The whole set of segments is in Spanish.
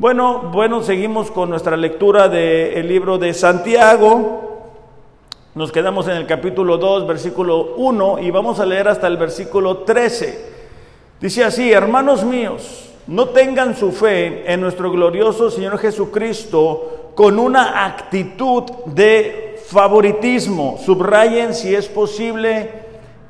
Bueno, bueno, seguimos con nuestra lectura del libro de Santiago. Nos quedamos en el capítulo 2, versículo 1 y vamos a leer hasta el versículo 13. Dice así, hermanos míos, no tengan su fe en nuestro glorioso Señor Jesucristo con una actitud de favoritismo. Subrayen si es posible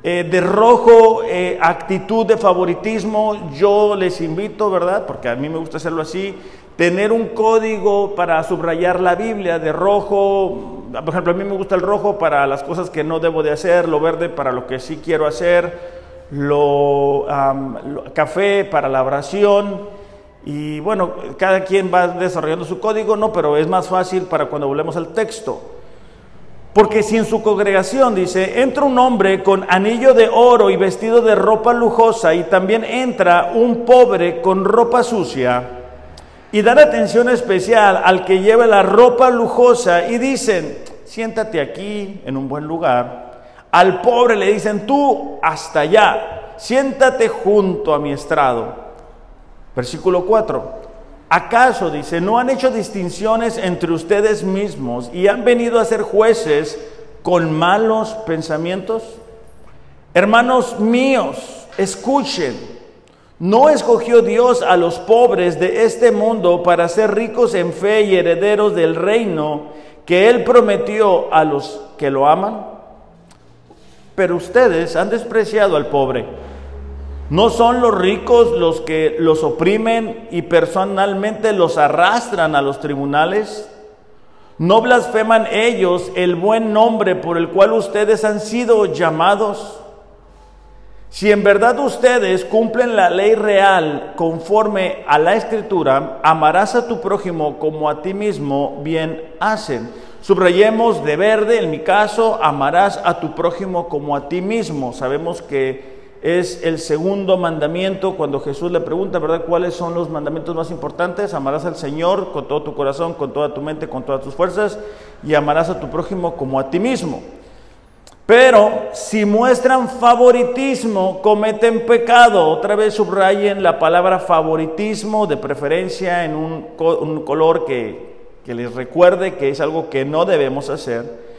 eh, de rojo, eh, actitud de favoritismo. Yo les invito, ¿verdad? Porque a mí me gusta hacerlo así. Tener un código para subrayar la Biblia de rojo. Por ejemplo, a mí me gusta el rojo para las cosas que no debo de hacer, lo verde para lo que sí quiero hacer lo, café para la oración. Y bueno, cada quien va desarrollando su código, ¿no? Pero es más fácil para cuando volvemos al texto. Porque si en su congregación dice, entra un hombre con anillo de oro y vestido de ropa lujosa y también entra un pobre con ropa sucia, y dan atención especial al que lleva la ropa lujosa y dicen, siéntate aquí en un buen lugar, al pobre le dicen, tú hasta allá, siéntate junto a mi estrado. Versículo 4. ¿Acaso, dice, no han hecho distinciones entre ustedes mismos y han venido a ser jueces con malos pensamientos? Hermanos míos, escuchen, ¿no escogió Dios a los pobres de este mundo para ser ricos en fe y herederos del reino que Él prometió a los que lo aman? Pero ustedes han despreciado al pobre. ¿No son los ricos los que los oprimen y personalmente los arrastran a los tribunales? ¿No blasfeman ellos el buen nombre por el cual ustedes han sido llamados? Si en verdad ustedes cumplen la ley real conforme a la escritura, amarás a tu prójimo como a ti mismo, bien hacen. Subrayemos de verde, en mi caso, amarás a tu prójimo como a ti mismo. Sabemos que es el segundo mandamiento cuando Jesús le pregunta, ¿verdad? ¿Cuáles son los mandamientos más importantes? Amarás al Señor con todo tu corazón, con toda tu mente, con todas tus fuerzas y amarás a tu prójimo como a ti mismo. Pero si muestran favoritismo, cometen pecado. Otra vez subrayen la palabra favoritismo, de preferencia en un, un color que que les recuerde que es algo que no debemos hacer,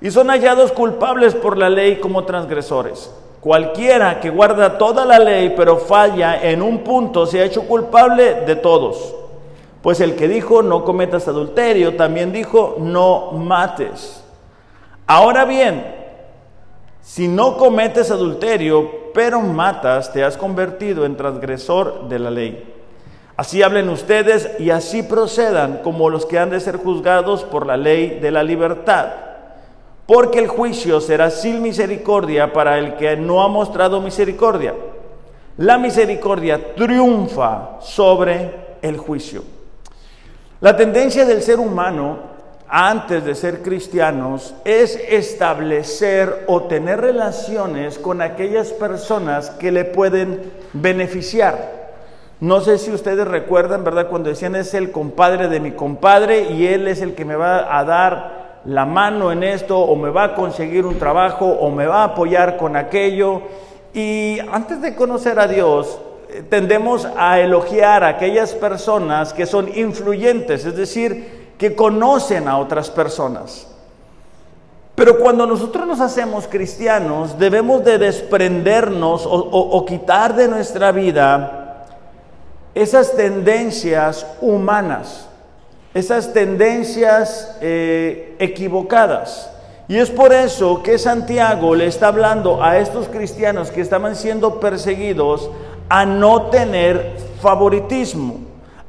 y son hallados culpables por la ley como transgresores. Cualquiera que guarda toda la ley pero falla en un punto se ha hecho culpable de todos. Pues el que dijo no cometas adulterio también dijo no mates. Ahora bien, si no cometes adulterio pero matas, te has convertido en transgresor de la ley. Así hablen ustedes y así procedan como los que han de ser juzgados por la ley de la libertad. Porque el juicio será sin misericordia para el que no ha mostrado misericordia. La misericordia triunfa sobre el juicio. La tendencia del ser humano antes de ser cristianos es establecer o tener relaciones con aquellas personas que le pueden beneficiar. No sé si ustedes recuerdan, ¿verdad? Cuando decían es el compadre de mi compadre y él es el que me va a dar la mano en esto o me va a conseguir un trabajo o me va a apoyar con aquello. Y antes de conocer a Dios, eh, tendemos a elogiar a aquellas personas que son influyentes, es decir, que conocen a otras personas. Pero cuando nosotros nos hacemos cristianos, debemos de desprendernos o, quitar de nuestra vida esas tendencias humanas, esas tendencias eh, equivocadas. Y es por eso que Santiago le está hablando a estos cristianos que estaban siendo perseguidos a no tener favoritismo,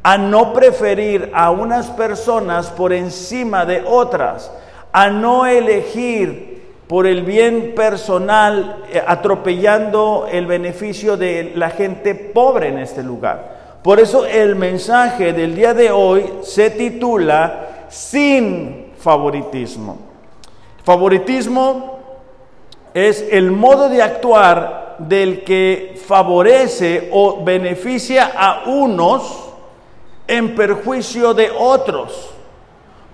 a no preferir a unas personas por encima de otras, a no elegir por el bien personal, eh, atropellando el beneficio de la gente pobre en este lugar. Por eso el mensaje del día de hoy se titula Sin favoritismo. Favoritismo es el modo de actuar del que favorece o beneficia a unos en perjuicio de otros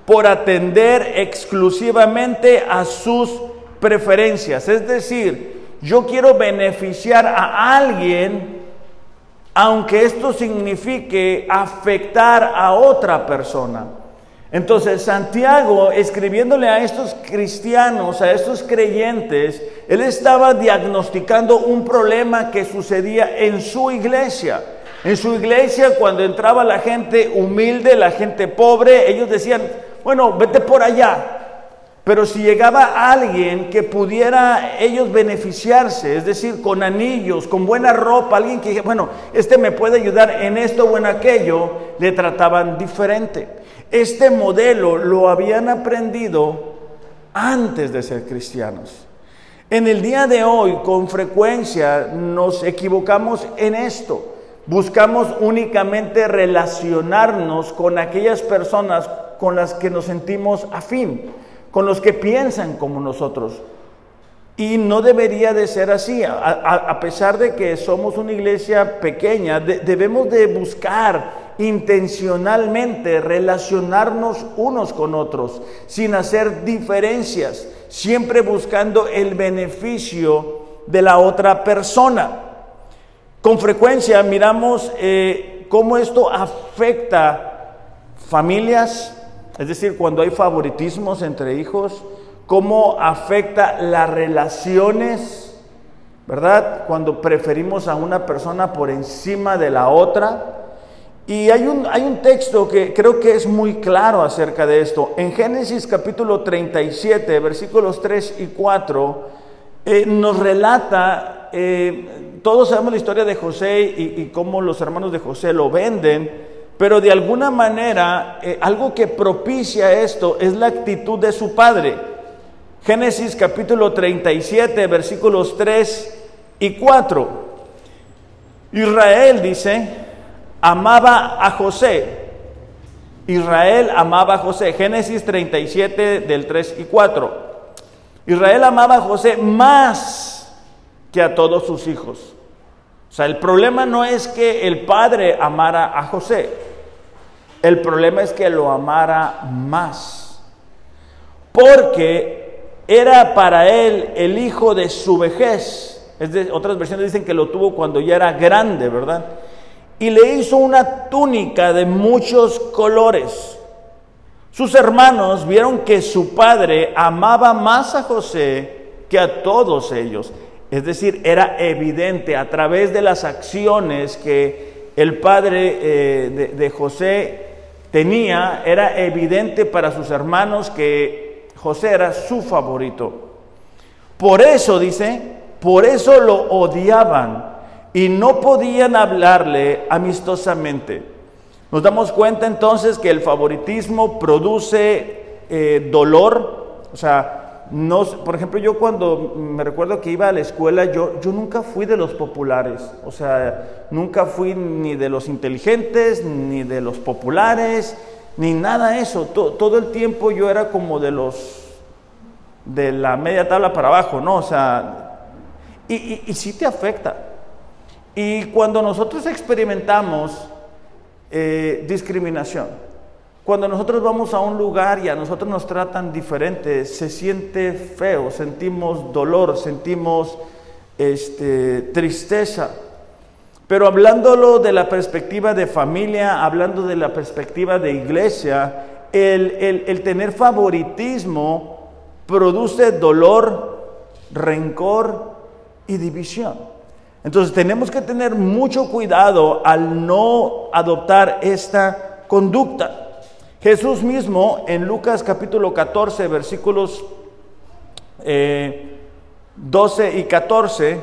por atender exclusivamente a sus preferencias. Es decir, yo quiero beneficiar a alguien aunque esto signifique afectar a otra persona. Entonces Santiago, escribiéndole a estos cristianos, a estos creyentes, él estaba diagnosticando un problema que sucedía en su iglesia. En su iglesia, cuando entraba la gente humilde, la gente pobre, ellos decían, bueno, vete por allá. Pero si llegaba alguien que pudiera ellos beneficiarse, es decir, con anillos, con buena ropa, alguien que, bueno, este me puede ayudar en esto o en aquello, le trataban diferente. Este modelo lo habían aprendido antes de ser cristianos. En el día de hoy, con frecuencia, nos equivocamos en esto. Buscamos únicamente relacionarnos con aquellas personas con las que nos sentimos afín, con los que piensan como nosotros. Y no debería de ser así. A, pesar de que somos una iglesia pequeña, debemos de buscar intencionalmente relacionarnos unos con otros, sin hacer diferencias, siempre buscando el beneficio de la otra persona. Con frecuencia miramos eh, cómo esto afecta familias, es decir, cuando hay favoritismos entre hijos, cómo afecta las relaciones, ¿verdad? Cuando preferimos a una persona por encima de la otra. Y hay un, hay un texto que creo que es muy claro acerca de esto. En Génesis capítulo 37, versículos 3 y 4, eh, nos relata, eh, todos sabemos la historia de José y, cómo los hermanos de José lo venden, pero de alguna manera eh, algo que propicia esto es la actitud de su padre. Génesis capítulo 37, versículos 3 y 4. Israel dice, amaba a José. Israel amaba a José. Génesis 37 del 3 y 4. Israel amaba a José más que a todos sus hijos. O sea, el problema no es que el padre amara a José. El problema es que lo amara más. Porque era para él el hijo de su vejez. Es otras versiones dicen que lo tuvo cuando ya era grande, ¿verdad? y le hizo una túnica de muchos colores. Sus hermanos vieron que su padre amaba más a José que a todos ellos. Es decir, era evidente a través de las acciones que el padre eh, de, José tenía, era evidente para sus hermanos que José era su favorito. Por eso, dice, por eso lo odiaban y no podían hablarle amistosamente. Nos damos cuenta entonces que el favoritismo produce eh, dolor, o sea, por ejemplo, yo cuando me recuerdo que iba a la escuela, yo, yo nunca fui de los populares, o sea, nunca fui ni de los inteligentes, ni de los populares, ni nada de eso. todo el tiempo yo era como de los, de la media tabla para abajo, ¿no? O sea, y, y, y sí te afecta. Y cuando nosotros experimentamos eh, discriminación, cuando nosotros vamos a un lugar y a nosotros nos tratan diferente, se siente feo, sentimos dolor, sentimos este, tristeza. Pero hablándolo de la perspectiva de familia, hablando de la perspectiva de iglesia, el, el tener favoritismo produce dolor, rencor y división. Entonces tenemos que tener mucho cuidado al no adoptar esta conducta. Jesús mismo en Lucas capítulo 14 versículos 12 eh, y 14,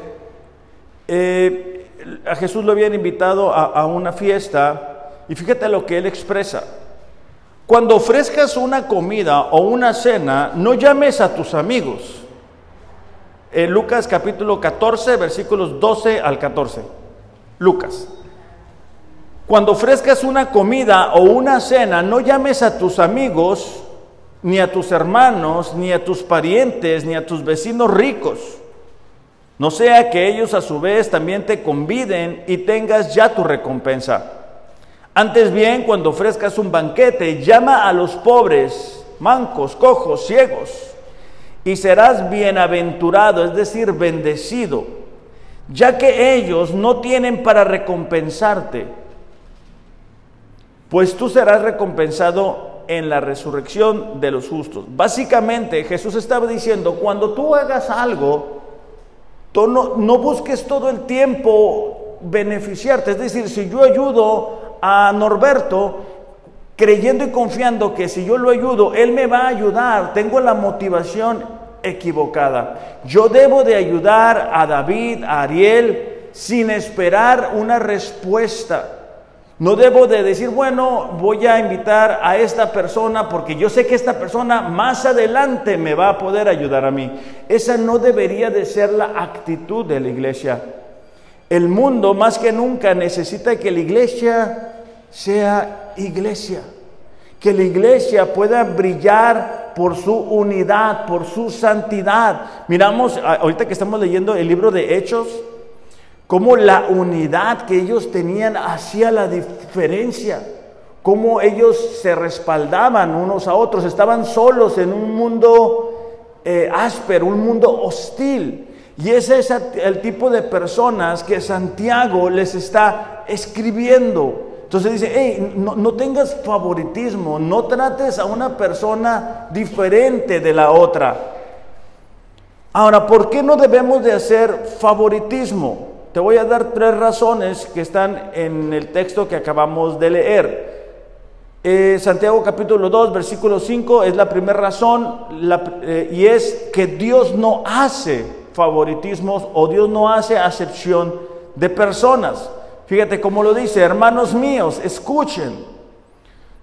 eh, a Jesús lo habían invitado a, a una fiesta y fíjate lo que él expresa. Cuando ofrezcas una comida o una cena, no llames a tus amigos en Lucas capítulo 14, versículos 12 al 14. Lucas. Cuando ofrezcas una comida o una cena, no llames a tus amigos, ni a tus hermanos, ni a tus parientes, ni a tus vecinos ricos. No sea que ellos a su vez también te conviden y tengas ya tu recompensa. Antes bien, cuando ofrezcas un banquete, llama a los pobres, mancos, cojos, ciegos y serás bienaventurado, es decir, bendecido. ya que ellos no tienen para recompensarte, pues tú serás recompensado en la resurrección de los justos. Básicamente Jesús estaba diciendo, cuando tú hagas algo, tú no, busques todo el tiempo beneficiarte. Es decir, si yo ayudo a Norberto, creyendo y confiando que si yo lo ayudo, Él me va a ayudar, tengo la motivación equivocada. Yo debo de ayudar a David, a Ariel, sin esperar una respuesta. No debo de decir, bueno, voy a invitar a esta persona porque yo sé que esta persona más adelante me va a poder ayudar a mí. Esa no debería de ser la actitud de la iglesia. El mundo más que nunca necesita que la iglesia sea iglesia. Que la iglesia pueda brillar por su unidad, por su santidad. Miramos, ahorita que estamos leyendo el libro de Hechos, cómo la unidad que ellos tenían hacía la diferencia, cómo ellos se respaldaban unos a otros, estaban solos en un mundo eh, áspero, un mundo hostil. Y ese es el tipo de personas que Santiago les está escribiendo. Entonces dice, hey, no, no, tengas favoritismo, no trates a una persona diferente de la otra. Ahora, ¿por qué no debemos de hacer favoritismo? Te voy a dar tres razones que están en el texto que acabamos de leer. Eh, Santiago capítulo 2, versículo 5 es la primera razón eh, y es que Dios no hace favoritismos o Dios no hace acepción de personas. Fíjate cómo lo dice, hermanos míos, escuchen.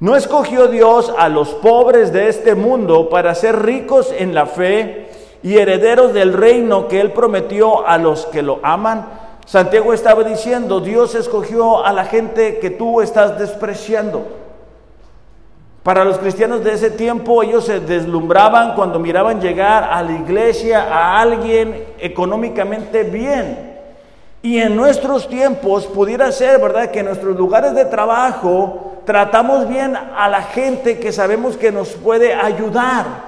No escogió Dios a los pobres de este mundo para ser ricos en la fe y herederos del reino que Él prometió a los que lo aman. Santiago estaba diciendo, Dios escogió a la gente que tú estás despreciando. Para los cristianos de ese tiempo, ellos se deslumbraban cuando miraban llegar a la iglesia a alguien económicamente bien. Y en nuestros tiempos pudiera ser, ¿verdad?, que en nuestros lugares de trabajo tratamos bien a la gente que sabemos que nos puede ayudar.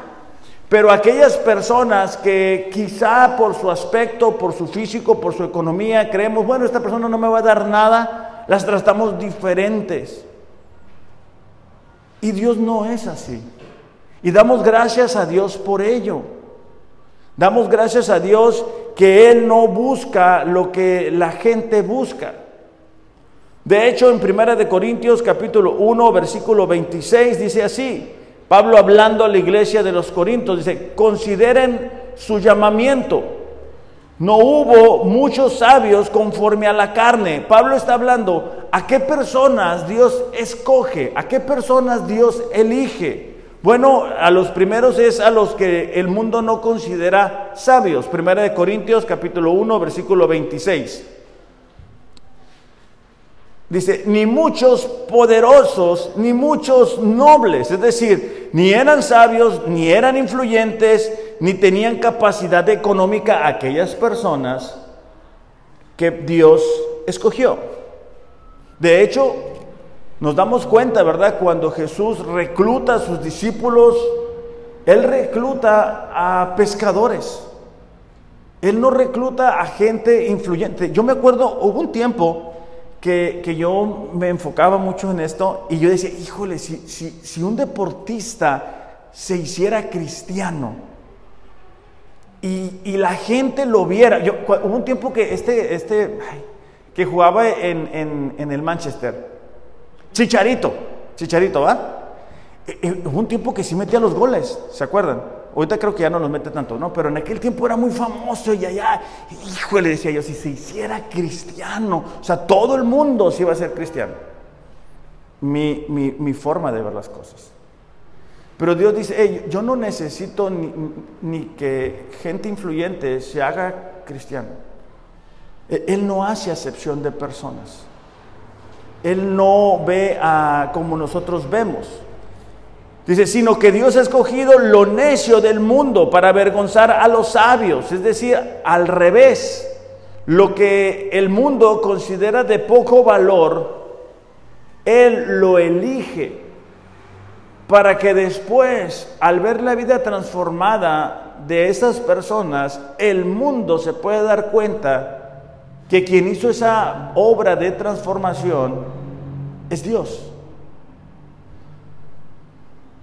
Pero aquellas personas que quizá por su aspecto, por su físico, por su economía, creemos, bueno, esta persona no me va a dar nada, las tratamos diferentes. Y Dios no es así. Y damos gracias a Dios por ello. Damos gracias a Dios que Él no busca lo que la gente busca. De hecho, en Primera de Corintios capítulo 1, versículo 26 dice así: Pablo hablando a la iglesia de los Corintios, dice, consideren su llamamiento. No hubo muchos sabios conforme a la carne. Pablo está hablando a qué personas Dios escoge, a qué personas Dios elige. Bueno, a los primeros es a los que el mundo no considera sabios. Primera de Corintios capítulo 1 versículo 26. Dice, ni muchos poderosos, ni muchos nobles, es decir, ni eran sabios, ni eran influyentes, ni tenían capacidad económica aquellas personas que Dios escogió. De hecho, nos damos cuenta, ¿verdad? Cuando Jesús recluta a sus discípulos, Él recluta a pescadores. Él no recluta a gente influyente. Yo me acuerdo, hubo un tiempo que, yo me enfocaba mucho en esto y yo decía, híjole, si, si, un deportista se hiciera cristiano y, la gente lo viera, yo, hubo un tiempo que este, este, que jugaba en, en, el Manchester, Chicharito, Chicharito, ¿va? E, e, hubo un tiempo que sí metía los goles, ¿se acuerdan? Ahorita creo que ya no los mete tanto, ¿no? Pero en aquel tiempo era muy famoso y allá, híjole, decía yo, si se hiciera cristiano, o sea, todo el mundo se iba a ser cristiano. Mi, mi, forma de ver las cosas. Pero Dios dice, yo no necesito ni, ni, que gente influyente se haga cristiano. E, él no hace acepción de personas. Él no ve a como nosotros vemos. Dice, sino que Dios ha escogido lo necio del mundo para avergonzar a los sabios, es decir, al revés, lo que el mundo considera de poco valor, Él lo elige para que después, al ver la vida transformada de esas personas, el mundo se pueda dar cuenta que quien hizo esa obra de transformación es Dios.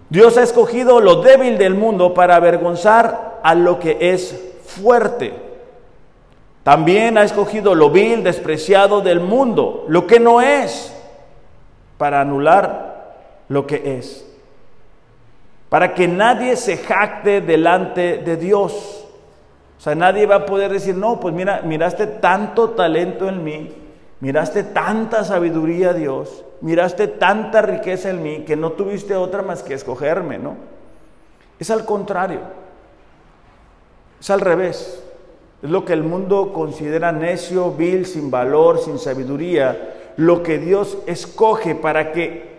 Dios ha escogido lo débil del mundo para avergonzar a lo que es fuerte. También ha escogido lo vil, despreciado del mundo, lo que no es, para anular lo que es. Para que nadie se jacte delante de Dios. O sea, nadie va a poder decir, no, pues mira, miraste tanto talento en mí, miraste tanta sabiduría, Dios, miraste tanta riqueza en mí que no tuviste otra más que escogerme, ¿no? Es al contrario, es al revés. Es lo que el mundo considera necio, vil, sin valor, sin sabiduría, lo que Dios escoge para que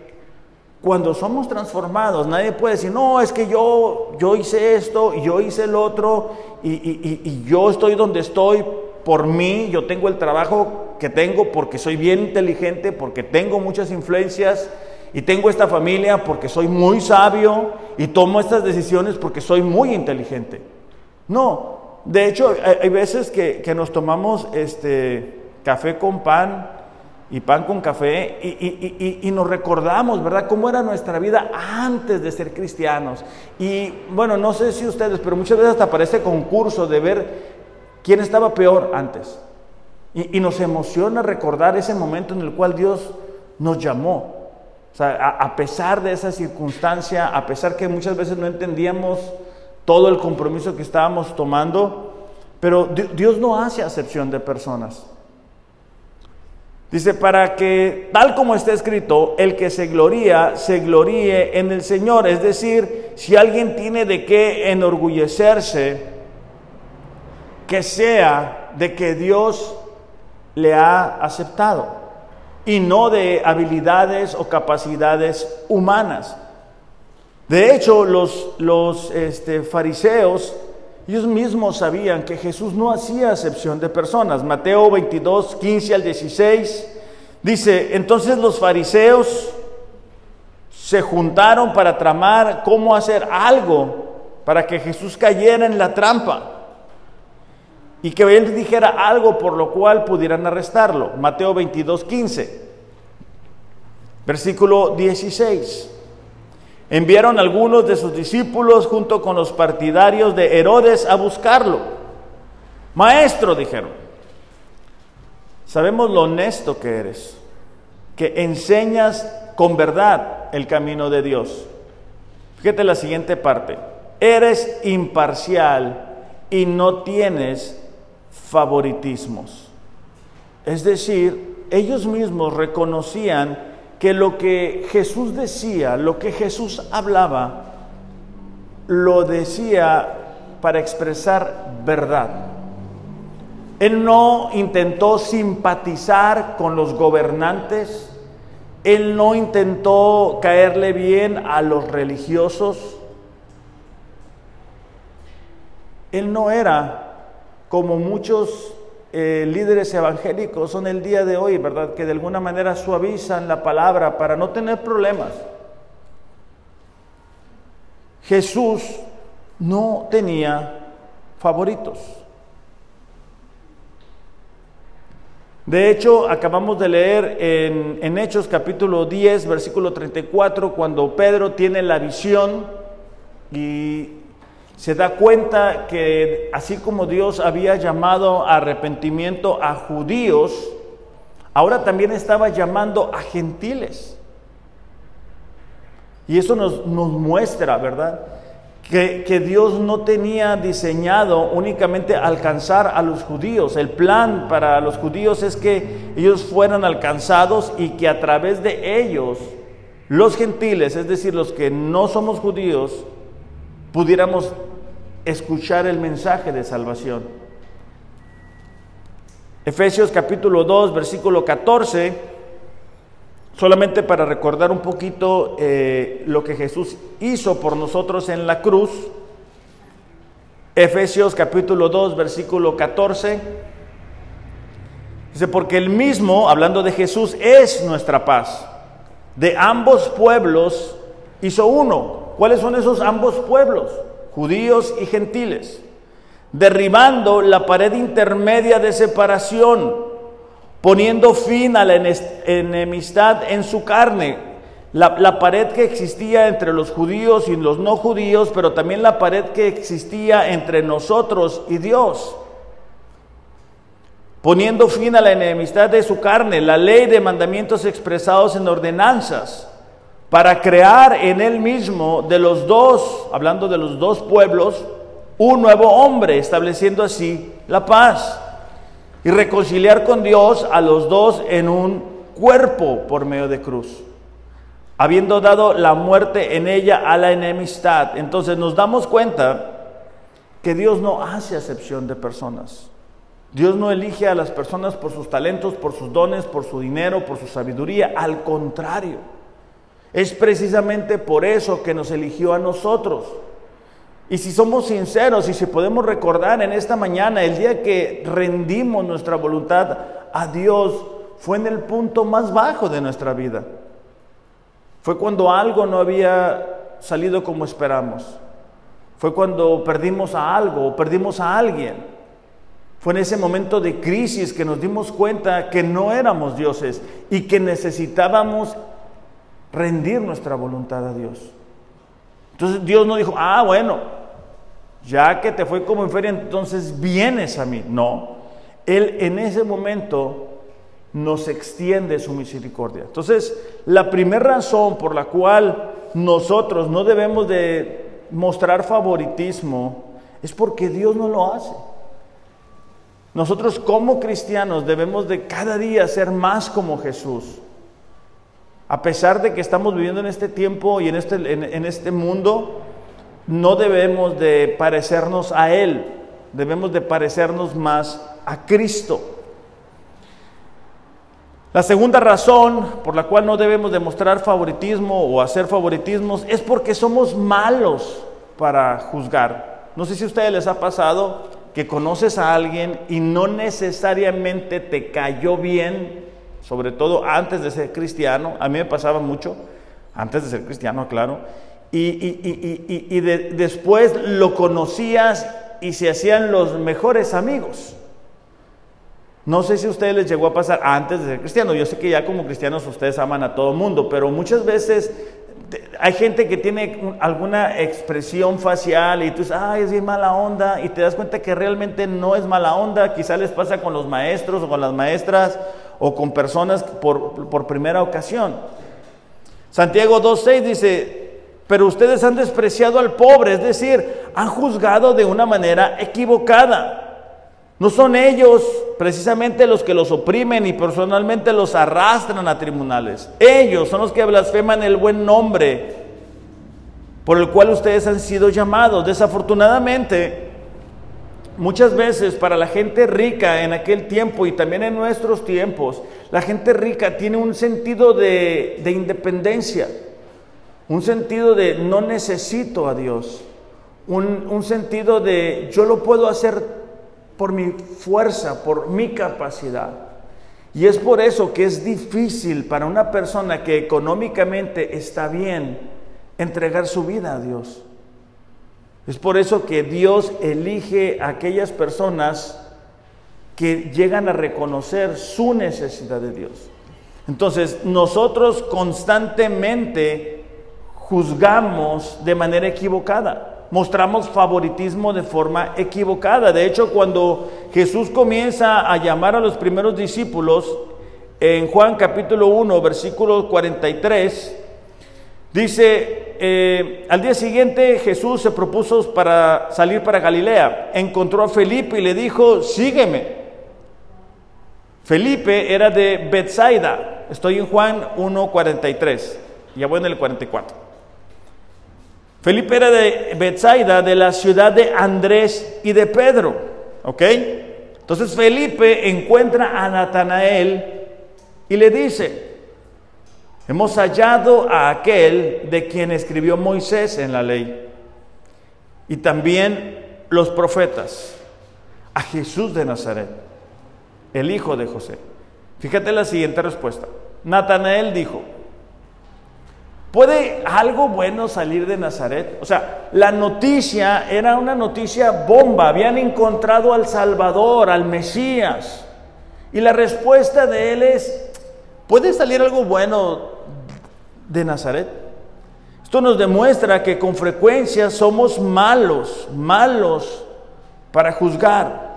cuando somos transformados, nadie puede decir, no, es que yo, yo hice esto y yo hice el otro y, y yo estoy donde estoy por mí, yo tengo el trabajo que tengo porque soy bien inteligente, porque tengo muchas influencias y tengo esta familia porque soy muy sabio y tomo estas decisiones porque soy muy inteligente. No, de hecho hay veces que, nos tomamos este café con pan y pan con café y, y, nos recordamos, ¿verdad?, cómo era nuestra vida antes de ser cristianos. Y bueno, no sé si ustedes, pero muchas veces hasta parece concurso de ver quién estaba peor antes. Y, nos emociona recordar ese momento en el cual Dios nos llamó. O sea, a, pesar de esa circunstancia, a pesar que muchas veces no entendíamos todo el compromiso que estábamos tomando, pero Dios no hace acepción de personas. Dice, para que, tal como está escrito, el que se gloría, se gloríe en el Señor. Es decir, si alguien tiene de qué enorgullecerse, que sea de que Dios le ha aceptado y no de habilidades o capacidades humanas. De hecho, los, los este, fariseos, ellos mismos sabían que Jesús no hacía acepción de personas. Mateo 22, 15 al 16 dice, entonces los fariseos se juntaron para tramar cómo hacer algo para que Jesús cayera en la trampa y que él dijera algo por lo cual pudieran arrestarlo. Mateo 22, 15. Versículo 16. Enviaron algunos de sus discípulos junto con los partidarios de Herodes a buscarlo. Maestro, dijeron, sabemos lo honesto que eres, que enseñas con verdad el camino de Dios. Fíjate la siguiente parte. Eres imparcial y no tienes favoritismos. Es decir, ellos mismos reconocían que lo que Jesús decía, lo que Jesús hablaba, lo decía para expresar verdad. Él no intentó simpatizar con los gobernantes, él no intentó caerle bien a los religiosos, él no era como muchos eh, líderes evangélicos son el día de hoy, ¿verdad? Que de alguna manera suavizan la palabra para no tener problemas. Jesús no tenía favoritos. De hecho, acabamos de leer en, en, Hechos capítulo 10, versículo 34, cuando Pedro tiene la visión y se da cuenta que así como Dios había llamado a arrepentimiento a judíos, ahora también estaba llamando a gentiles. Y eso nos, muestra, ¿verdad? Que, que, Dios no tenía diseñado únicamente alcanzar a los judíos. El plan para los judíos es que ellos fueran alcanzados y que a través de ellos, los gentiles, es decir, los que no somos judíos, pudiéramos escuchar el mensaje de salvación. Efesios capítulo 2, versículo 14, solamente para recordar un poquito eh, lo que Jesús hizo por nosotros en la cruz. Efesios capítulo 2, versículo 14. Dice, porque el mismo, hablando de Jesús, es nuestra paz. De ambos pueblos hizo uno. ¿Cuáles son esos ambos pueblos? Judíos y gentiles, derribando la pared intermedia de separación, poniendo fin a la enemistad en su carne. La, la, pared que existía entre los judíos y los no judíos, pero también la pared que existía entre nosotros y Dios. Poniendo fin a la enemistad de su carne, la ley de mandamientos expresados en ordenanzas, para crear en él mismo de los dos, hablando de los dos pueblos, un nuevo hombre, estableciendo así la paz y reconciliar con Dios a los dos en un cuerpo por medio de cruz, habiendo dado la muerte en ella a la enemistad. Entonces nos damos cuenta que Dios no hace acepción de personas. Dios no elige a las personas por sus talentos, por sus dones, por su dinero, por su sabiduría. Al contrario, es precisamente por eso que nos eligió a nosotros. Y si somos sinceros y si podemos recordar en esta mañana, el día que rendimos nuestra voluntad a Dios, fue en el punto más bajo de nuestra vida. Fue cuando algo no había salido como esperamos. Fue cuando perdimos a algo o perdimos a alguien. Fue en ese momento de crisis que nos dimos cuenta que no éramos dioses y que necesitábamos rendir nuestra voluntad a Dios. Entonces Dios no dijo, ah, bueno, ya que te fue como en feria, entonces vienes a mí. No, Él en ese momento nos extiende su misericordia. Entonces, la primera razón por la cual nosotros no debemos de mostrar favoritismo es porque Dios no lo hace. Nosotros como cristianos debemos de cada día ser más como Jesús. A pesar de que estamos viviendo en este tiempo y en este, en este mundo, no debemos de parecernos a Él, debemos de parecernos más a Cristo. La segunda razón por la cual no debemos demostrar favoritismo o hacer favoritismos es porque somos malos para juzgar. No sé si a ustedes les ha pasado que conoces a alguien y no necesariamente te cayó bien, sobre todo antes de ser cristiano. A mí me pasaba mucho, antes de ser cristiano, claro y, después lo conocías y se hacían los mejores amigos. No sé si a ustedes les llegó a pasar antes de ser cristiano. Yo sé que ya como cristianos ustedes aman a todo mundo, pero muchas veces hay gente que tiene alguna expresión facial y tú dices, ay, es mala onda, y te das cuenta que realmente no es mala onda. Quizá les pasa con los maestros o con las maestras o con personas por, por primera ocasión. Santiago 2.6 dice, pero ustedes han despreciado al pobre, es decir, han juzgado de una manera equivocada. No son ellos precisamente los que los oprimen y personalmente los arrastran a tribunales. Ellos son los que blasfeman el buen nombre por el cual ustedes han sido llamados. Desafortunadamente, muchas veces para la gente rica en aquel tiempo y también en nuestros tiempos, la gente rica tiene un sentido de, de independencia un sentido de no necesito a Dios, un, sentido de yo lo puedo hacer por mi fuerza, por mi capacidad. Y es por eso que es difícil para una persona que económicamente está bien entregar su vida a Dios. Es por eso que Dios elige a aquellas personas que llegan a reconocer su necesidad de Dios. Entonces, nosotros constantemente juzgamos de manera equivocada, mostramos favoritismo de forma equivocada. De hecho, cuando Jesús comienza a llamar a los primeros discípulos, en Juan capítulo 1, versículo 43, dice, eh, al día siguiente Jesús se propuso para salir para Galilea, encontró a Felipe y le dijo, sígueme. Felipe era de Bethsaida, estoy en Juan 1, 43, ya voy en el 44. Felipe era de Bethsaida, de la ciudad de Andrés y de Pedro. ¿Ok? Entonces Felipe encuentra a Natanael y le dice, hemos hallado a aquel de quien escribió Moisés en la ley y también los profetas, a Jesús de Nazaret, el hijo de José. Fíjate la siguiente respuesta. Natanael dijo, ¿Puede algo bueno salir de Nazaret? O sea, la noticia era una noticia bomba. Habían encontrado al Salvador, al Mesías. Y la respuesta de él es, ¿puede salir algo bueno de Nazaret? Esto nos demuestra que con frecuencia somos malos, malos para juzgar.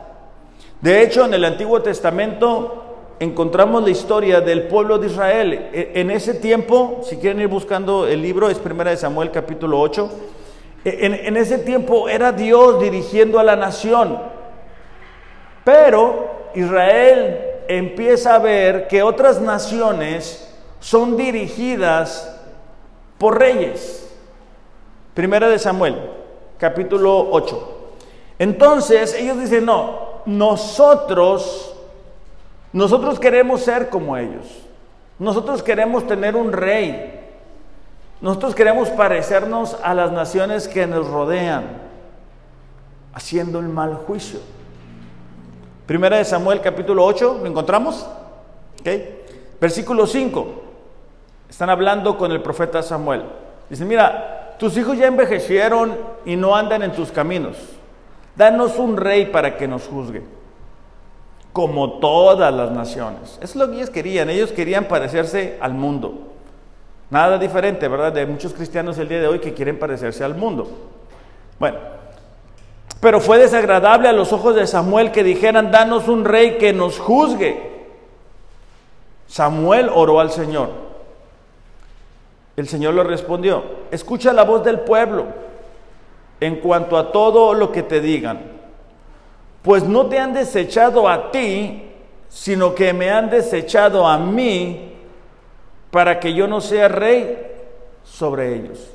De hecho, en el Antiguo Testamento encontramos la historia del pueblo de Israel. E, en ese tiempo, si quieren ir buscando el libro, es Primera de Samuel capítulo 8. E, en, en ese tiempo era Dios dirigiendo a la nación. Pero Israel empieza a ver que otras naciones son dirigidas por reyes. Primera de Samuel, capítulo 8. Entonces ellos dicen, no, nosotros, nosotros queremos ser como ellos. Nosotros queremos tener un rey. Nosotros queremos parecernos a las naciones que nos rodean, haciendo el mal juicio. Primera de Samuel capítulo 8, ¿lo encontramos? ¿Okay? Versículo 5. Están hablando con el profeta Samuel. Dicen, mira, tus hijos ya envejecieron y no andan en tus caminos. Danos un rey para que nos juzgue, como todas las naciones. Eso es lo que ellos querían. Ellos querían parecerse al mundo. Nada diferente, ¿verdad? De muchos cristianos el día de hoy que quieren parecerse al mundo. Bueno, pero fue desagradable a los ojos de Samuel que dijeran, danos un rey que nos juzgue. Samuel oró al Señor. El Señor le respondió, escucha la voz del pueblo en cuanto a todo lo que te digan, pues no te han desechado a ti, sino que me han desechado a mí para que yo no sea rey sobre ellos.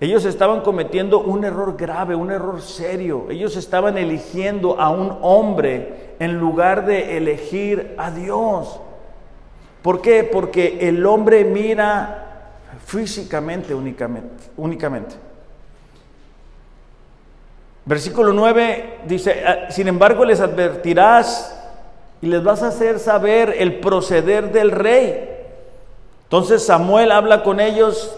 Ellos estaban cometiendo un error grave, un error serio. Ellos estaban eligiendo a un hombre en lugar de elegir a Dios. ¿Por qué? Porque el hombre mira físicamente únicamente. únicamente. Versículo 9 dice, ah, sin embargo les advertirás y les vas a hacer saber el proceder del rey. Entonces Samuel habla con ellos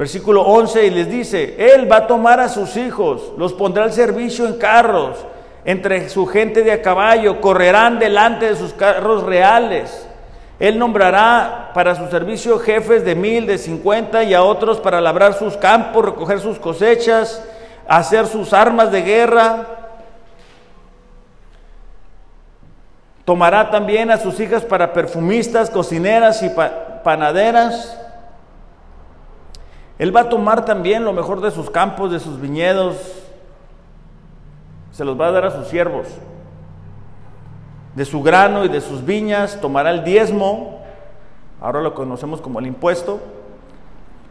Versículo 11 y les dice, Él va a tomar a sus hijos, los pondrá al servicio en carros, entre su gente de a caballo, correrán delante de sus carros reales. Él nombrará para su servicio jefes de mil, de cincuenta y a otros para labrar sus campos, recoger sus cosechas, hacer sus armas de guerra. Tomará también a sus hijas para perfumistas, cocineras y panaderas él va a tomar también lo mejor de sus campos, de sus viñedos, se los va a dar a sus siervos. De su grano y de sus viñas tomará el diezmo, ahora lo conocemos como el impuesto,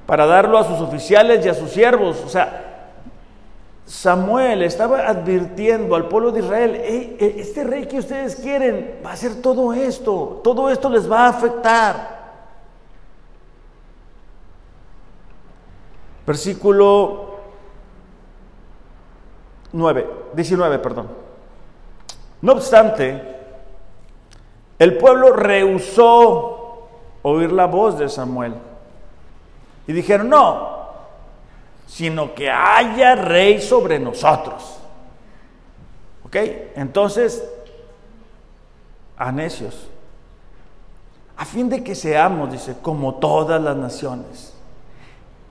para darlo a sus oficiales y a sus siervos. O sea, Samuel estaba advirtiendo al pueblo de Israel, este rey que ustedes quieren va a hacer todo esto, todo esto les va a afectar. Versículo 9, 19, perdón. No obstante, el pueblo rehusó oír la voz de Samuel. Y dijeron, no, sino que haya rey sobre nosotros. ¿Ok? Entonces, a a fin de que seamos, dice, como todas las naciones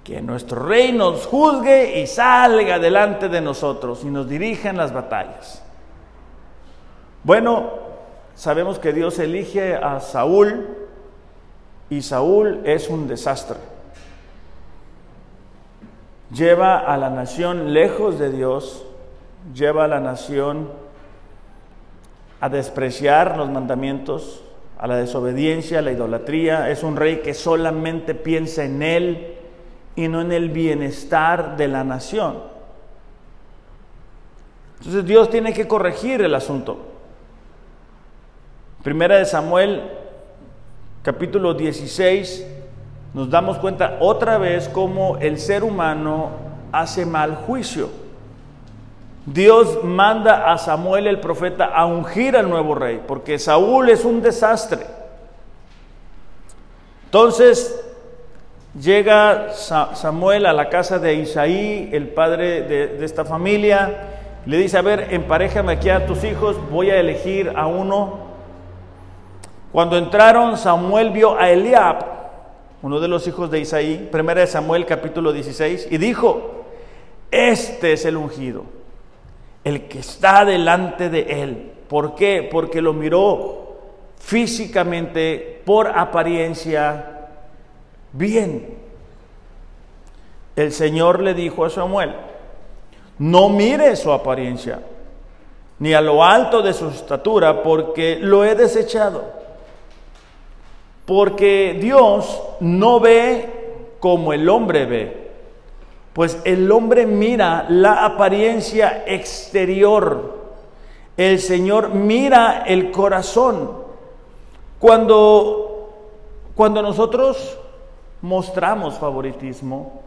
que nuestro rey nos juzgue y salga delante de nosotros y nos dirija en las batallas. Bueno, sabemos que Dios elige a Saúl y Saúl es un desastre. Lleva a la nación lejos de Dios, lleva a la nación a despreciar los mandamientos, a la desobediencia, a la idolatría. Es un rey que solamente piensa en él, y no en el bienestar de la nación. Entonces Dios tiene que corregir el asunto. Primera de Samuel, capítulo 16, nos damos cuenta otra vez cómo el ser humano hace mal juicio. Dios manda a Samuel el profeta a ungir al nuevo rey, porque Saúl es un desastre. Entonces, Llega Samuel a la casa de Isaí, el padre de, esta familia, le dice, a ver, emparejame aquí a tus hijos, voy a elegir a uno Cuando entraron, Samuel vio a Eliab, uno de los hijos de Isaí, primera de Samuel capítulo 16, y dijo, este es el ungido, el que está delante de él. ¿Por qué? Porque lo miró físicamente, por apariencia, bien. El Señor le dijo a Samuel, no mire su apariencia, ni a lo alto de su estatura, porque lo he desechado. Porque Dios no ve como el hombre ve, pues el hombre mira la apariencia exterior, el Señor mira el corazón. Cuando, cuando nosotros mostramos favoritismo,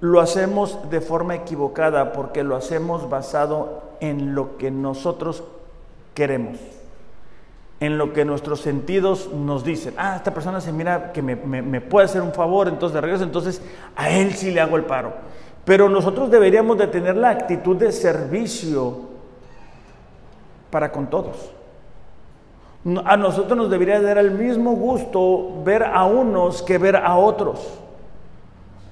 lo hacemos de forma equivocada porque lo hacemos basado en lo que nosotros queremos, en lo que nuestros sentidos nos dicen. Ah, esta persona se mira que me, puede hacer un favor, entonces de regreso, entonces a él sí le hago el paro. Pero nosotros deberíamos de tener la actitud de servicio para con todos. A nosotros nos debería dar el mismo gusto ver a unos que ver a otros.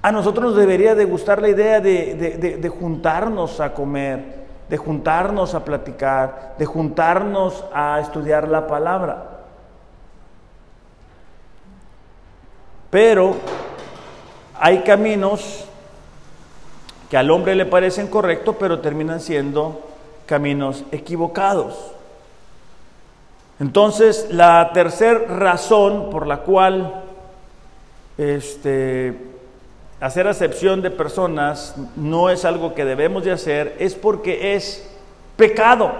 A nosotros nos debería de gustar la idea de, juntarnos a comer, de juntarnos a platicar, de juntarnos a estudiar la palabra. Pero hay caminos que al hombre le parecen correctos, pero terminan siendo caminos equivocados. Entonces, la tercera razón por la cual este, hacer acepción de personas no es algo que debemos de hacer, es porque es pecado.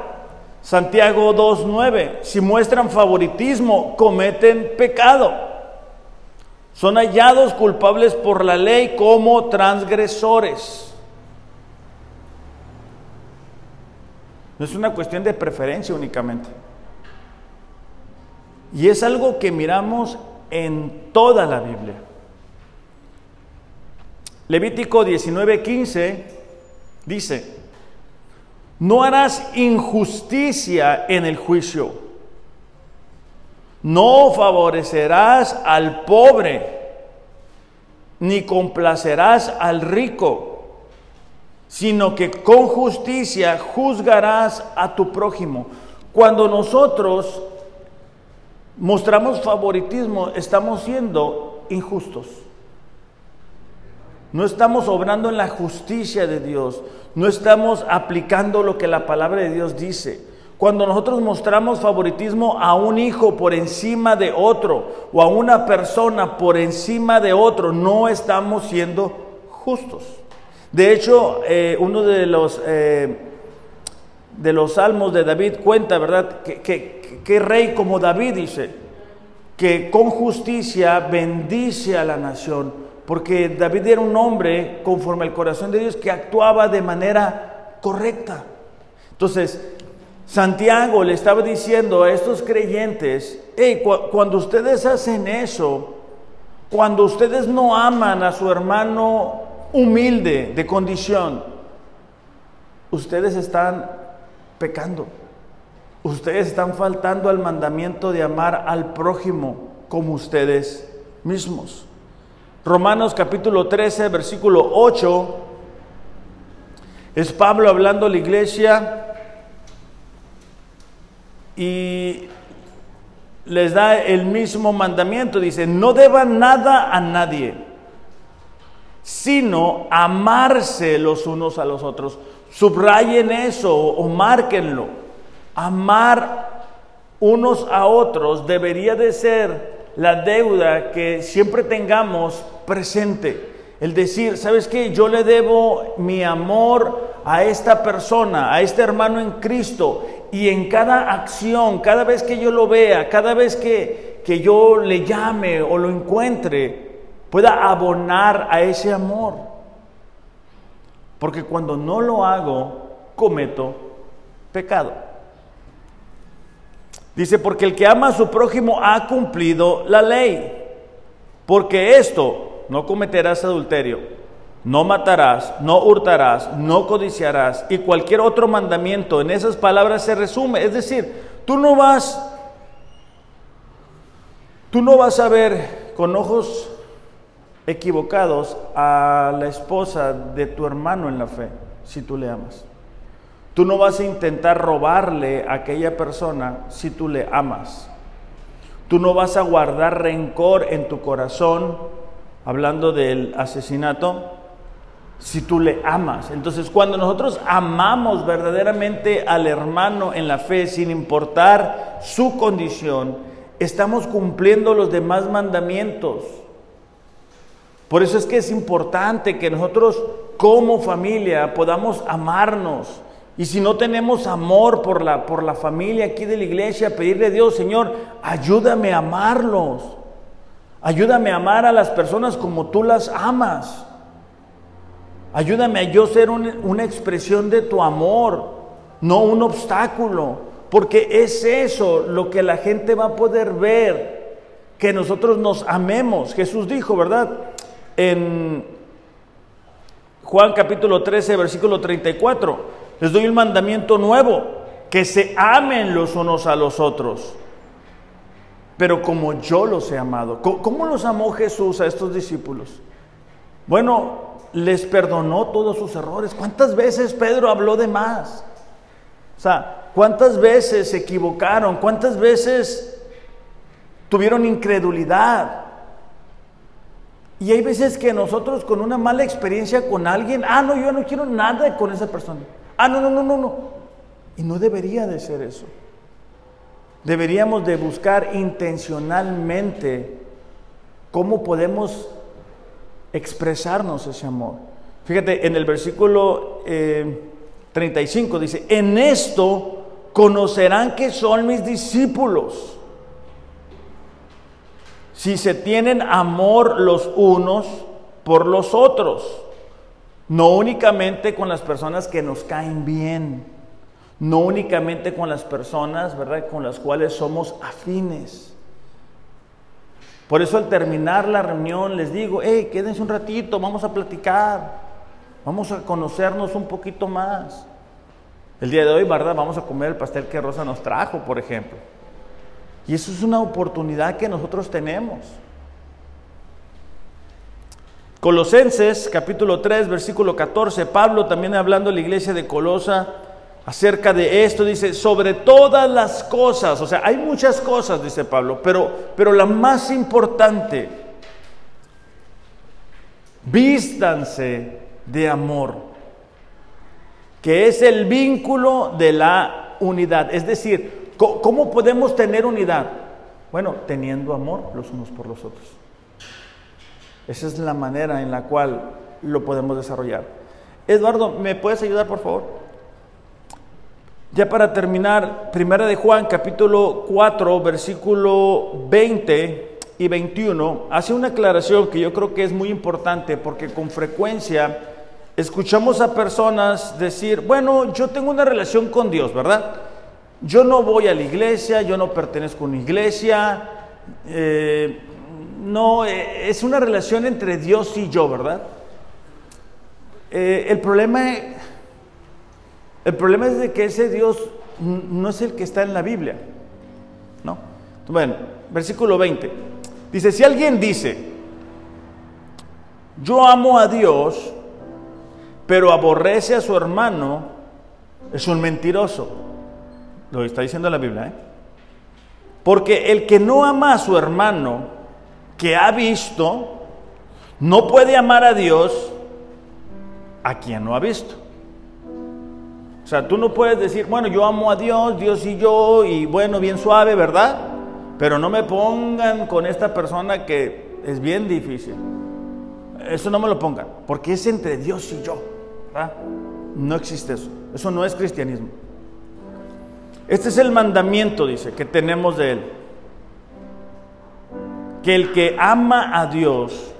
Santiago 2.9, si muestran favoritismo, cometen pecado. Son hallados culpables por la ley como transgresores. No es una cuestión de preferencia únicamente. Y es algo que miramos en toda la Biblia. Levítico 19:15 dice, no harás injusticia en el juicio, no favorecerás al pobre, ni complacerás al rico, sino que con justicia juzgarás a tu prójimo. Cuando nosotros mostramos favoritismo, estamos siendo injustos. No estamos obrando en la justicia de Dios. No estamos aplicando lo que la palabra de Dios dice. Cuando nosotros mostramos favoritismo a un hijo por encima de otro o a una persona por encima de otro, no estamos siendo justos. De hecho, eh, uno de los, eh, de los salmos de David cuenta, ¿verdad? Que, que rey como David dice, que con justicia bendice a la nación porque David era un hombre conforme al corazón de Dios que actuaba de manera correcta. Entonces, Santiago le estaba diciendo a estos creyentes, hey, cuando ustedes hacen eso, cuando ustedes no aman a su hermano humilde de condición, ustedes están pecando. Ustedes están faltando al mandamiento de amar al prójimo como ustedes mismos. Romanos capítulo 13, versículo 8, es Pablo hablando a la iglesia y les da el mismo mandamiento. Dice, no deban nada a nadie, sino amarse los unos a los otros. Subrayen eso o márquenlo. Amar unos a otros debería de ser la deuda que siempre tengamos presente. El decir, ¿sabes qué? Yo le debo mi amor a esta persona, a este hermano en Cristo. Y en cada acción, cada vez que yo lo vea, cada vez que, que yo le llame o lo encuentre, pueda abonar a ese amor. Porque cuando no lo hago, cometo pecado. Dice, porque el que ama a su prójimo ha cumplido la ley. Porque esto, no cometerás adulterio, no matarás, no hurtarás, no codiciarás y cualquier otro mandamiento en esas palabras se resume. Es decir, tú no vas Tú no vas a ver con ojos equivocados a la esposa de tu hermano en la fe si tú le amas. Tú no vas a intentar robarle a aquella persona si tú le amas. Tú no vas a guardar rencor en tu corazón, hablando del asesinato, si tú le amas. Entonces, cuando nosotros amamos verdaderamente al hermano en la fe, sin importar su condición, estamos cumpliendo los demás mandamientos. Por eso es que es importante que nosotros como familia podamos amarnos. Y si no tenemos amor por la, por la familia aquí de la iglesia, pedirle a Dios, Señor, ayúdame a amarlos. Ayúdame a amar a las personas como tú las amas. Ayúdame a yo ser una expresión de tu amor, no un obstáculo, porque es eso lo que la gente va a poder ver, que nosotros nos amemos. Jesús dijo, ¿verdad? En Juan capítulo 13, versículo 34, les doy un mandamiento nuevo, que se amen los unos a los otros. Pero como yo los he amado, ¿cómo los amó Jesús a estos discípulos? Bueno, les perdonó todos sus errores. ¿Cuántas veces Pedro habló de más? O sea, ¿cuántas veces se equivocaron? ¿Cuántas veces tuvieron incredulidad? Y hay veces que nosotros con una mala experiencia con alguien, ah, no, yo no quiero nada con esa persona. Ah, no, no, no, no, no. Y no debería de ser eso. Deberíamos de buscar intencionalmente cómo podemos expresarnos ese amor. Fíjate, en el versículo 35 eh, dice, en esto conocerán que son mis discípulos. Si se tienen amor los unos por los otros, no únicamente con las personas que nos caen bien, no únicamente con las personas, ¿verdad?, con las cuales somos afines. Por eso al terminar la reunión les digo, hey, quédense un ratito, vamos a platicar, vamos a conocernos un poquito más. El día de hoy, ¿verdad? Vamos a comer el pastel que Rosa nos trajo, por ejemplo. Y eso es una oportunidad que nosotros tenemos. Colosenses capítulo 3, versículo 14, Pablo también hablando a la iglesia de Colosa, acerca de esto, dice, sobre todas las cosas, o sea, hay muchas cosas, dice Pablo, pero, pero la más importante, vístanse de amor, que es el vínculo de la unidad. Es decir, ¿cómo podemos tener unidad? Bueno, teniendo amor los unos por los otros. Esa es la manera en la cual lo podemos desarrollar. Eduardo, ¿me puedes ayudar, por favor? Ya para terminar, Primera de Juan, capítulo 4, versículo 20 y 21, hace una aclaración que yo creo que es muy importante porque con frecuencia escuchamos a personas decir, bueno, yo tengo una relación con Dios, ¿verdad? Yo no voy a la iglesia, yo no pertenezco a una iglesia, eh, no, eh, es una relación entre Dios y yo, ¿verdad? Eh, el problema el problema es de que ese Dios no es el que está en la Biblia. ¿No? Bueno, versículo 20. Dice, si alguien dice, yo amo a Dios, pero aborrece a su hermano, es un mentiroso. Lo está diciendo la Biblia, ¿eh? Porque el que no ama a su hermano, que ha visto, no puede amar a Dios a quien no ha visto. O sea, tú no puedes decir, bueno, yo amo a Dios, Dios y yo, y bueno, bien suave, ¿verdad? Pero no me pongan con esta persona que es bien difícil. Eso no me lo pongan, porque es entre Dios y yo. No existe eso. Eso no es cristianismo. Este es el mandamiento, dice, que tenemos de Él. Que el que ama a Dios,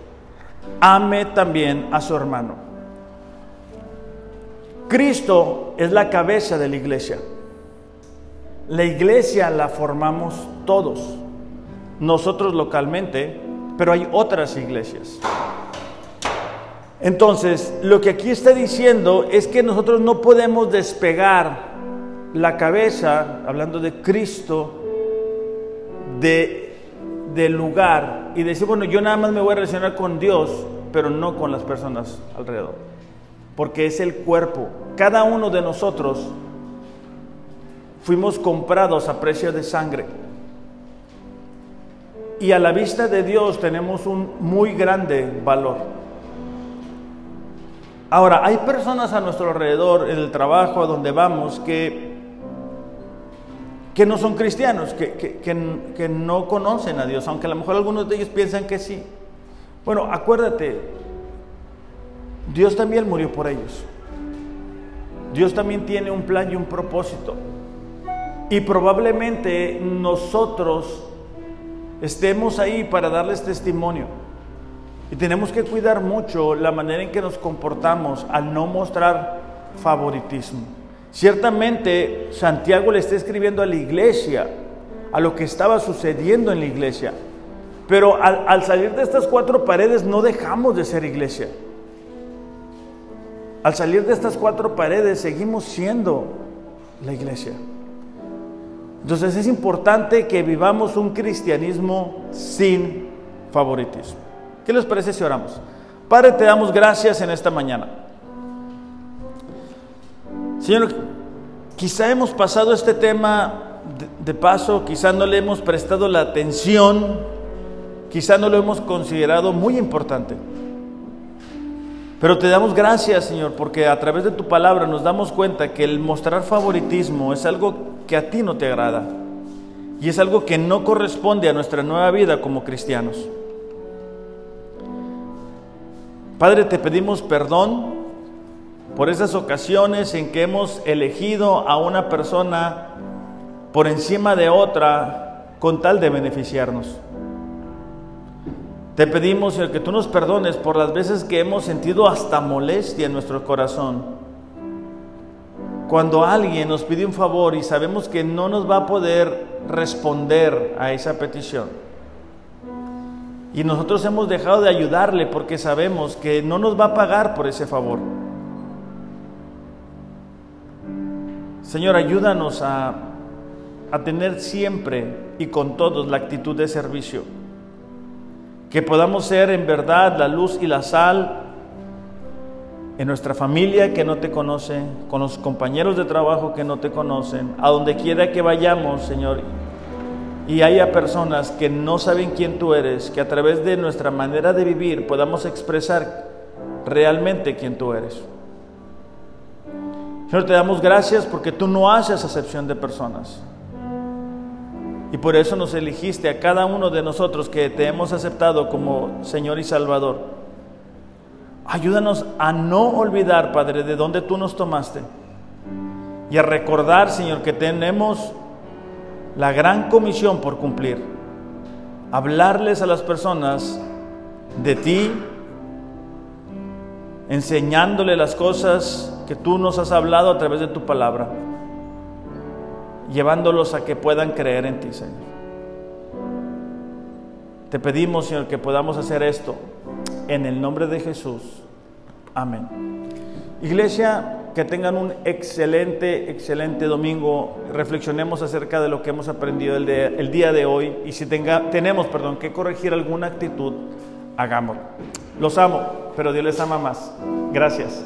ame también a su hermano. Cristo es la cabeza de la iglesia. La iglesia la formamos todos, nosotros localmente, pero hay otras iglesias. Entonces, lo que aquí está diciendo es que nosotros no podemos despegar la cabeza, hablando de Cristo, de, del lugar y decir, bueno, yo nada más me voy a relacionar con Dios, pero no con las personas alrededor. Porque es el cuerpo. Cada uno de nosotros fuimos comprados a precio de sangre. Y a la vista de Dios tenemos un muy grande valor. Ahora, hay personas a nuestro alrededor, en el trabajo, a donde vamos, que, que no son cristianos, que, que, que, no conocen a Dios, aunque a lo mejor algunos de ellos piensan que sí. Bueno, acuérdate, Dios también murió por ellos. Dios también tiene un plan y un propósito. Y probablemente nosotros estemos ahí para darles testimonio. Y tenemos que cuidar mucho la manera en que nos comportamos al no mostrar favoritismo. Ciertamente Santiago le está escribiendo a la iglesia, a lo que estaba sucediendo en la iglesia. Pero al, al salir de estas cuatro paredes no dejamos de ser iglesia. Al salir de estas cuatro paredes seguimos siendo la iglesia. Entonces es importante que vivamos un cristianismo sin favoritismo. ¿Qué les parece si oramos? Padre, te damos gracias en esta mañana. Señor, quizá hemos pasado este tema de, paso, quizá no le hemos prestado la atención, quizá no lo hemos considerado muy importante. Pero te damos gracias, Señor, porque a través de tu palabra nos damos cuenta que el mostrar favoritismo es algo que a ti no te agrada y es algo que no corresponde a nuestra nueva vida como cristianos. Padre, te pedimos perdón por esas ocasiones en que hemos elegido a una persona por encima de otra con tal de beneficiarnos. Te pedimos, Señor, que tú nos perdones por las veces que hemos sentido hasta molestia en nuestro corazón. Cuando alguien nos pide un favor y sabemos que no nos va a poder responder a esa petición. Y nosotros hemos dejado de ayudarle porque sabemos que no nos va a pagar por ese favor. Señor, ayúdanos a, a tener siempre y con todos la actitud de servicio que podamos ser en verdad la luz y la sal en nuestra familia que no te conoce, con los compañeros de trabajo que no te conocen, a donde quiera que vayamos, Señor. Y haya personas que no saben quién tú eres, que a través de nuestra manera de vivir podamos expresar realmente quién tú eres. Señor, te damos gracias porque tú no haces acepción de personas. Y por eso nos elegiste a cada uno de nosotros que te hemos aceptado como Señor y Salvador. Ayúdanos a no olvidar, Padre, de dónde tú nos tomaste. Y a recordar, Señor, que tenemos la gran comisión por cumplir. Hablarles a las personas de ti, enseñándole las cosas que tú nos has hablado a través de tu palabra llevándolos a que puedan creer en ti, Señor. Te pedimos, Señor, que podamos hacer esto en el nombre de Jesús. Amén. Iglesia, que tengan un excelente, excelente domingo. Reflexionemos acerca de lo que hemos aprendido el, día de hoy y si tenga, tenemos, perdón, que corregir alguna actitud, hagámoslo. Los amo, pero Dios les ama más. Gracias.